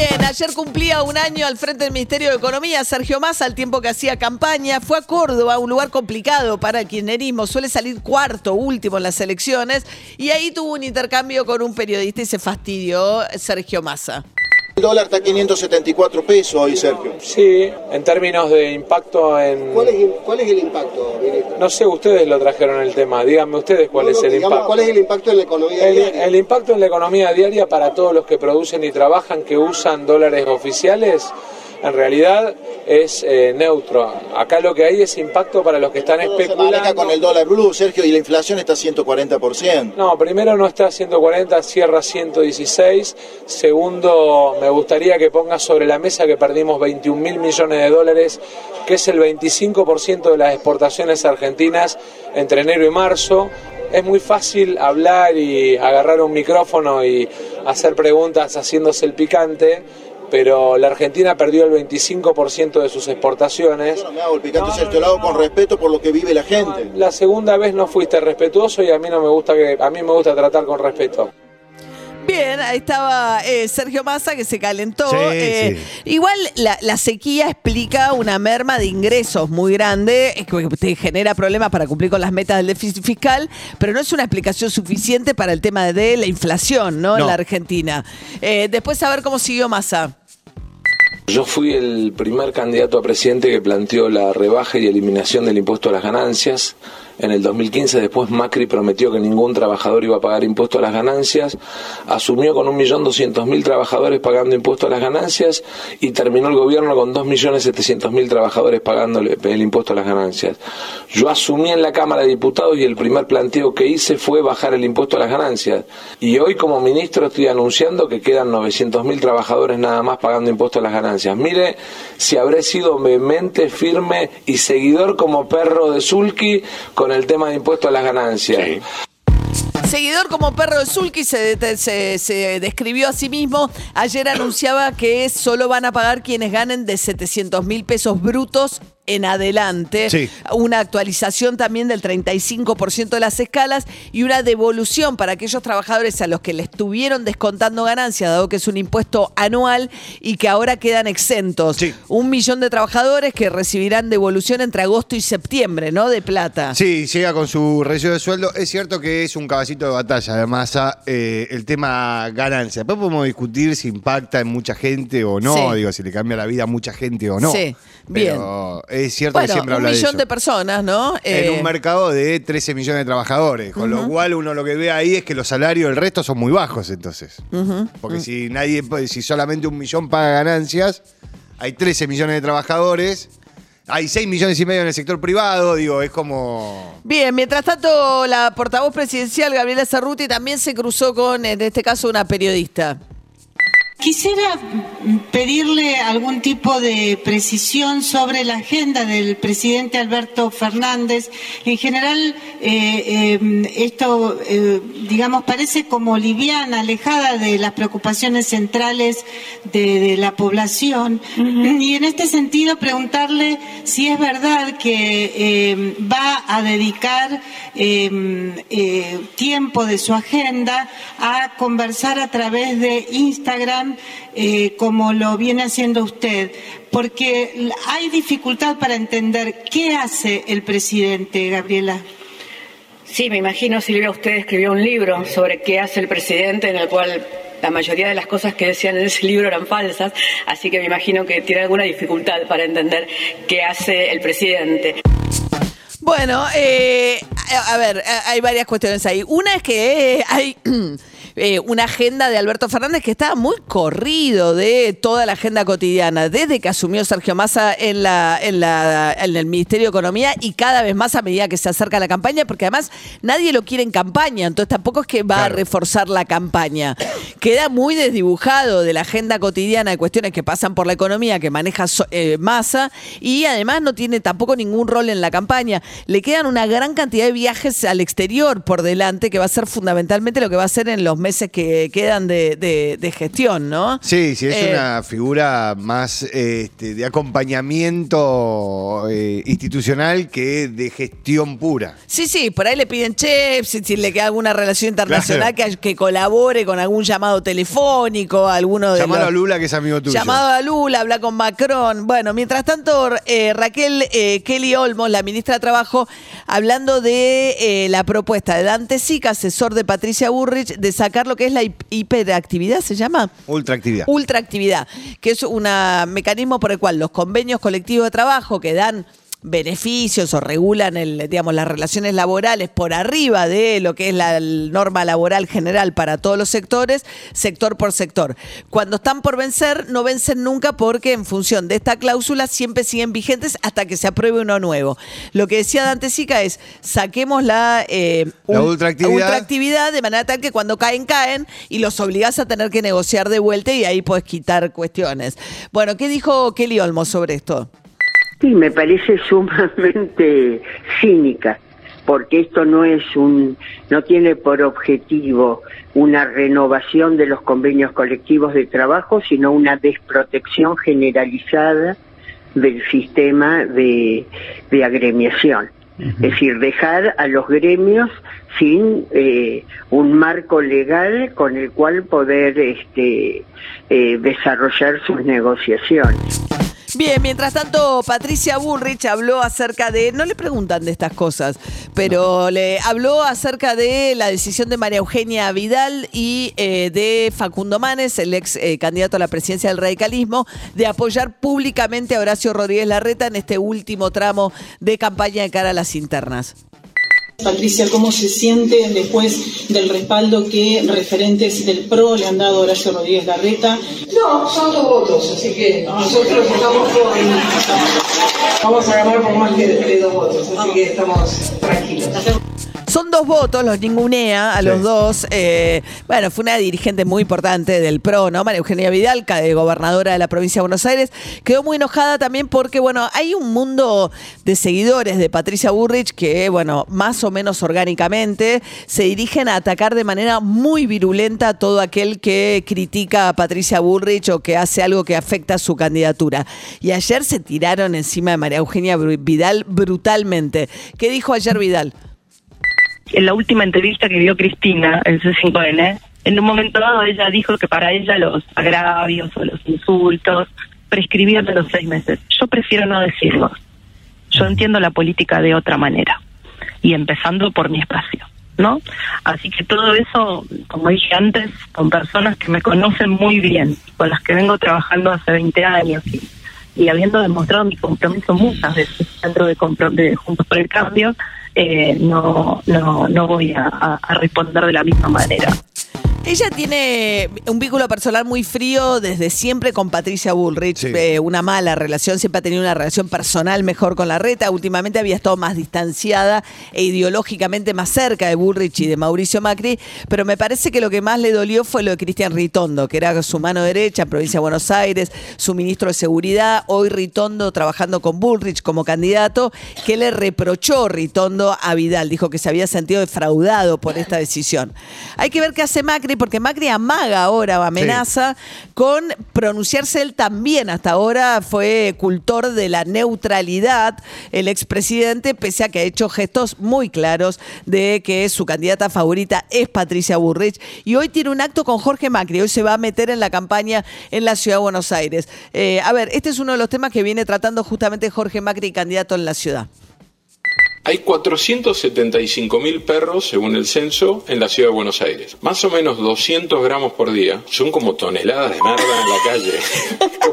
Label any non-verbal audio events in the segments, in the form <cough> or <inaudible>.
Bien, ayer cumplía un año al frente del Ministerio de Economía Sergio Massa al tiempo que hacía campaña. Fue a Córdoba, un lugar complicado para el kirchnerismo. Suele salir cuarto, último en las elecciones. Y ahí tuvo un intercambio con un periodista y se fastidió Sergio Massa. El dólar está a 574 pesos hoy, Sergio. Sí, en términos de impacto en... ¿Cuál es, cuál es el impacto, ministro? No sé, ustedes lo trajeron el tema. Díganme ustedes cuál No, es el digamos, impacto. ¿Cuál es el impacto en la economía El, diaria? el impacto en la economía diaria para todos los que producen y trabajan que usan dólares oficiales, en realidad es eh, neutro. Acá lo que hay es impacto para los que están Todo se especulando. maneja con el dólar blue, Sergio, y la inflación está a 140%. No, primero no está a 140, cierra 116. Segundo, me gustaría que pongas sobre la mesa que perdimos 21 mil millones de dólares, que es el 25% de las exportaciones argentinas entre enero y marzo. Es muy fácil hablar y agarrar un micrófono y hacer preguntas haciéndose el picante, pero la Argentina perdió el 25% de sus exportaciones. Yo no me hago el picante, No, Sergio, no, lo hago no. con respeto por lo que vive la gente. La segunda vez no fuiste respetuoso y a mí no me gusta que a mí me gusta tratar con respeto. Bien, ahí estaba eh, Sergio Massa que se calentó. Sí, Eh, Igual la, la sequía explica una merma de ingresos muy grande que te genera problemas para cumplir con las metas del déficit fiscal, pero no es una explicación suficiente para el tema de la inflación ¿no? en la Argentina. Eh, después a ver cómo siguió Massa. Yo fui el primer candidato a presidente que planteó la rebaja y eliminación del impuesto a las ganancias. En el 2015 después Macri prometió que ningún trabajador iba a pagar impuesto a las ganancias, asumió con 1.200.000 trabajadores pagando impuesto a las ganancias y terminó el gobierno con 2.700.000 trabajadores pagando el impuesto a las ganancias. Yo asumí en la Cámara de Diputados y el primer planteo que hice fue bajar el impuesto a las ganancias. Y hoy como ministro estoy anunciando que quedan 900.000 trabajadores nada más pagando impuesto a las ganancias. Mire si habré sido vehemente, firme y seguidor como perro de Zulki con el tema de impuesto a las ganancias. Seguidor como perro de Zulki se, se- se describió a sí mismo. Ayer anunciaba que solo van a pagar quienes ganen de 700 mil pesos brutos en adelante. Sí. Una actualización también del 35% de las escalas y una devolución para aquellos trabajadores a los que le estuvieron descontando ganancias, dado que es un impuesto anual y que ahora quedan exentos. Sí. Un millón de trabajadores que recibirán devolución entre agosto y septiembre, ¿no? De plata. Sí, llega con su recibo de sueldo. Es cierto que es un caballito de batalla de Massa eh, el tema ganancia. Después podemos discutir si impacta en mucha gente o no, Sí. digo, si le cambia la vida a mucha gente o no. Sí, bien. Pero es cierto que siempre un habla de millón eso. de personas, ¿no? en Eh, un mercado de 13 millones de trabajadores, con lo cual uno lo que ve ahí es que los salarios del resto son muy bajos entonces. Porque Mm. si nadie, si solamente un millón paga ganancias, hay 13 millones de trabajadores, hay 6 millones y medio en el sector privado, digo, es como... Bien, mientras tanto, la portavoz presidencial, Gabriela Cerruti, también se cruzó con, en este caso, una periodista. Quisiera pedirle algún tipo de precisión sobre la agenda del presidente Alberto Fernández. En general, eh, eh, esto, eh, digamos, parece como liviana, alejada de las preocupaciones centrales de, de la población. Y en este sentido, preguntarle si es verdad que va a dedicar tiempo de su agenda a conversar a través de Instagram eh, como lo viene haciendo usted, porque hay dificultad para entender qué hace el presidente, Gabriela. Sí, me imagino, Silvia, usted escribió un libro sobre qué hace el presidente en el cual la mayoría de las cosas que decían en ese libro eran falsas, así que me imagino que tiene alguna dificultad para entender qué hace el presidente. Bueno, eh, a ver, hay varias cuestiones ahí. Una es que hay <clears throat> eh, una agenda de Alberto Fernández que estaba muy corrido de toda la agenda cotidiana, desde que asumió Sergio Massa en, la, en, la, en el Ministerio de Economía y cada vez más a medida que se acerca la campaña, porque además nadie lo quiere en campaña, entonces tampoco es que va a reforzar la campaña. Queda muy desdibujado de la agenda cotidiana de cuestiones que pasan por la economía que maneja eh, Massa y además no tiene tampoco ningún rol en la campaña. Le quedan una gran cantidad de viajes al exterior por delante, que va a ser fundamentalmente lo que va a hacer en los meses que quedan de, gestión, ¿no? Sí, sí, es eh, una figura más este, de acompañamiento eh, institucional que de gestión pura. Sí, sí, por ahí le piden chefs, si, le queda alguna relación internacional que, que, colabore con algún llamado telefónico, alguno de Llamado a Lula, que es amigo tuyo. Llamado a Lula, habla con Macron. Bueno, mientras tanto, eh, Raquel Kelly Olmos, la ministra de Trabajo, hablando de la propuesta de Dante Sica, asesor de Patricia Burrich, de sacar lo que es la hiperactividad, ¿se llama? Ultraactividad. Ultraactividad, que es un mecanismo por el cual los convenios colectivos de trabajo que dan beneficios o regulan el, digamos, las relaciones laborales por arriba de lo que es la norma laboral general para todos los sectores, sector por sector. Cuando están por vencer, no vencen nunca porque en función de esta cláusula siempre siguen vigentes hasta que se apruebe uno nuevo. Lo que decía Dante Sica es, saquemos la, eh, ultraactividad. de manera tal que cuando caen, caen y los obligás a tener que negociar de vuelta y ahí puedes quitar cuestiones. Bueno, ¿qué dijo Kelly Olmos sobre esto? Sí, me parece <laughs> sumamente cínica, porque esto no es un, no tiene por objetivo una renovación de los convenios colectivos de trabajo, sino una desprotección generalizada del sistema de, agremiación. Es decir, dejar a los gremios sin eh, un marco legal con el cual poder este, eh, desarrollar sus negociaciones. Bien, mientras tanto, Patricia Bullrich habló acerca de, no le preguntan de estas cosas, pero le habló acerca de la decisión de María Eugenia Vidal y eh, de Facundo Manes, el ex eh, candidato a la presidencia del radicalismo, de apoyar públicamente a Horacio Rodríguez Larreta en este último tramo de campaña de cara a las internas. Patricia, ¿cómo se siente después del respaldo que referentes del PRO le han dado a Horacio Rodríguez Larreta? No, son dos votos, así que nosotros estamos con... Vamos a ganar por más que dos votos, así que estamos tranquilos. Son dos votos, los ningunea a los dos. Eh, bueno, fue una dirigente muy importante del PRO, ¿no? María Eugenia Vidal, gobernadora de la provincia de Buenos Aires. Quedó muy enojada también porque, bueno, hay un mundo de seguidores de Patricia Burrich que, bueno, más o menos orgánicamente se dirigen a atacar de manera muy virulenta a todo aquel que critica a Patricia Burrich o que hace algo que afecta a su candidatura. Y ayer se tiraron encima de María Eugenia Vidal brutalmente. ¿Qué dijo ayer Vidal? En la última entrevista que dio Cristina en C5N, en un momento dado ella dijo que para ella los agravios o los insultos prescribían de los seis meses. Yo prefiero no decirlos. Yo entiendo la política de otra manera y empezando por mi espacio, ¿no? Así que todo eso, como dije antes, con personas que me conocen muy bien, con las que vengo trabajando hace 20 años y, y habiendo demostrado mi compromiso muchas veces dentro de, de Juntos por el Cambio, eh, no, no, no voy a responder de la misma manera. Ella tiene un vínculo personal muy frío desde siempre con Patricia Bullrich, eh, una mala relación, siempre ha tenido una relación personal mejor con la reta, últimamente había estado más distanciada e ideológicamente más cerca de Bullrich y de Mauricio Macri, pero me parece que lo que más le dolió fue lo de Cristian Ritondo, que era su mano derecha en provincia de Buenos Aires, su ministro de Seguridad, hoy Ritondo trabajando con Bullrich como candidato, que le reprochó Ritondo a Vidal, dijo que se había sentido defraudado por esta decisión. Hay que ver qué hace Macri porque Macri amaga ahora o amenaza con pronunciarse él también. Hasta ahora fue cultor de la neutralidad el expresidente, pese a que ha hecho gestos muy claros de que su candidata favorita es Patricia Burrich. Y hoy tiene un acto con Jorge Macri. Hoy se va a meter en la campaña en la ciudad de Buenos Aires. Eh, a ver, este es uno de los temas que viene tratando justamente Jorge Macri, candidato en la ciudad. Hay 475 mil perros, según el censo, en la ciudad de Buenos Aires. Más o menos 200 gramos por día. Son como toneladas de merda en la calle.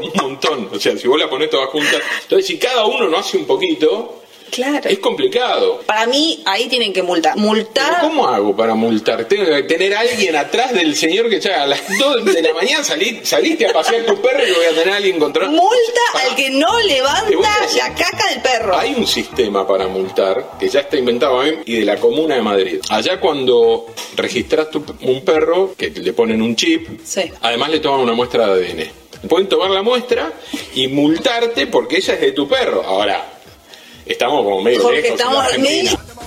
<laughs> un montón. O sea, si vos la ponés todas juntas. Entonces, si cada uno no hace un poquito, Claro. Es complicado. Para mí, ahí tienen que multar. Multar. ¿Cómo hago para multar? Tengo que tener a alguien atrás del señor que ya a las <laughs> 2 de la mañana salí- saliste a pasear tu perro y voy a tener a alguien contra. Multa al que no a levanta la caca del perro. Hay un sistema para multar que ya está inventado ¿eh? y de la Comuna de Madrid. Allá cuando registras tu- un perro, que le ponen un chip, Sí. además le toman una muestra de ADN. Pueden tomar la muestra y multarte porque ella es de tu perro. Ahora, estamos como medio Porque lejos en la estamos Argentina. medio-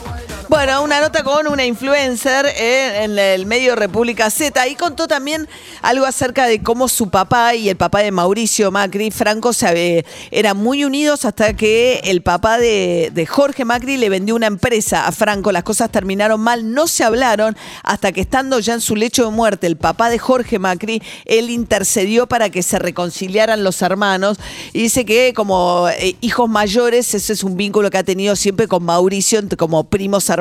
Bueno, una nota con una influencer en el medio República Z y contó también algo acerca de cómo su papá y el papá de Mauricio Macri, Franco, se eran muy unidos hasta que el papá de, de Jorge Macri le vendió una empresa a Franco. Las cosas terminaron mal, no se hablaron hasta que estando ya en su lecho de muerte, el papá de Jorge Macri, él intercedió para que se reconciliaran los hermanos y dice que como eh, hijos mayores, ese es un vínculo que ha tenido siempre con Mauricio, como primos hermanos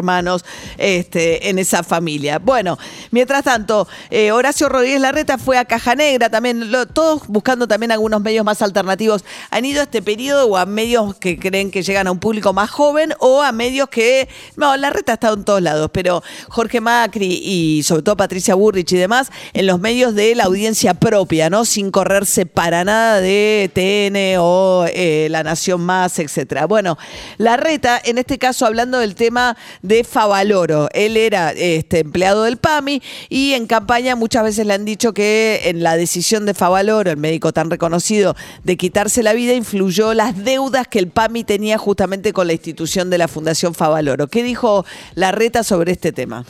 este, en esa familia. Bueno, mientras tanto, eh, Horacio Rodríguez Larreta fue a Caja Negra también, todos buscando también algunos medios más alternativos. Han ido a este periodo o a medios que creen que llegan a un público más joven o a medios que, no, Larreta ha estado en todos lados, pero Jorge Macri y sobre todo Patricia Burrich y demás, en los medios de la audiencia propia, ¿no? Sin correrse para nada de TN o eh, La Nación Más, etcétera. Bueno, Larreta, en este caso hablando del tema Favaloro, él era este, empleado del PAMI y en campaña muchas veces le han dicho que en la decisión de Favaloro, el médico tan reconocido, de quitarse la vida, influyó las deudas que el PAMI tenía justamente con la institución de la Fundación Favaloro. ¿Qué dijo Larreta sobre este tema?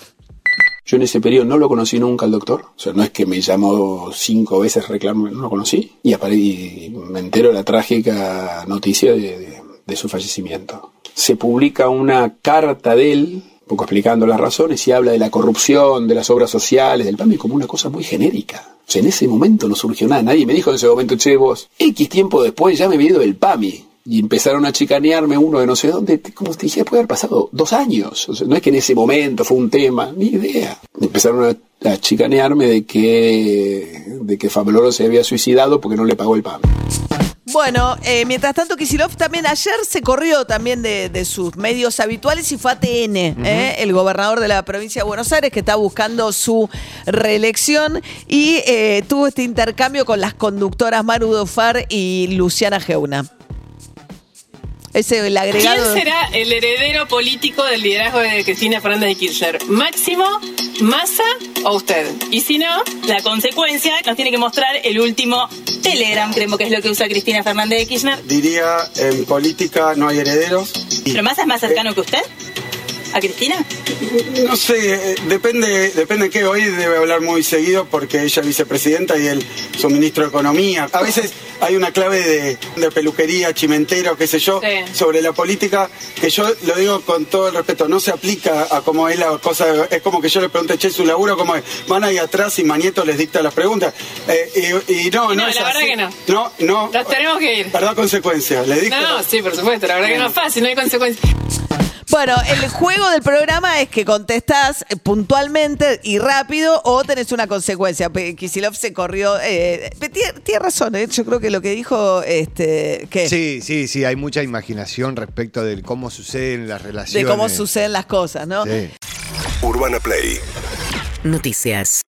Yo en ese periodo no lo conocí nunca al doctor. O sea, no es que me llamó cinco veces reclamo, no lo conocí. Y, y me entero de la trágica noticia de, de- de su fallecimiento. Se publica una carta de él, un poco explicando las razones, y habla de la corrupción, de las obras sociales, del PAMI, como una cosa muy genérica. O sea, en ese momento no surgió nada. Nadie me dijo en ese momento, che, vos, X tiempo después ya me he ido del PAMI. Y empezaron a chicanearme uno de no sé dónde. Como te dije, puede haber pasado dos años. No es que en ese momento fue un tema, ni idea. Empezaron a, a chicanearme de que, de que Fabloro se había suicidado porque no le pagó el PAMI. Bueno, eh, mientras tanto, Kisilov también ayer se corrió también de, de sus medios habituales y fue a TN, eh, el gobernador de la provincia de Buenos Aires, que está buscando su reelección y eh, tuvo este intercambio con las conductoras Maru Dofar y Luciana Geuna. Ese el agregado. ¿Quién será el heredero político del liderazgo de Cristina Fernández de Kirchner? ¿Máximo, Massa o usted? Y si no, La consecuencia nos tiene que mostrar el último Telegram, creo que es lo que usa Cristina Fernández de Kirchner. Diría, en política no hay herederos. ¿Pero Massa es más cercano que usted? ¿A Cristina? No sé, eh, depende, depende de qué. Hoy debe hablar muy seguido porque ella es vicepresidenta y él su ministro de Economía. A veces hay una clave de, de peluquería, chimentero, qué sé yo, sobre la política que yo lo digo con todo el respeto, no se aplica a cómo es la cosa. Es como que yo le pregunte, che, su laburo, ¿cómo es? Van ahí atrás y Manieto les dicta las preguntas. Eh, y, y no, no, No, es la verdad así. que no. No, no. Nos tenemos que ir. Verdad, consecuencia. Le dicta No, no, sí, por supuesto. La verdad que no es fácil, no hay consecuencias. Bueno, el juego del programa es que contestás puntualmente y rápido o tenés una consecuencia. Pe- Kisilov se corrió. Eh, tiene, tiene razón, eh, yo creo que lo que dijo. Este, ¿qué? Sí, sí, sí, hay mucha imaginación respecto de cómo suceden las De relaciones. cómo suceden las cosas, ¿no? Sí. Urbana Play Noticias.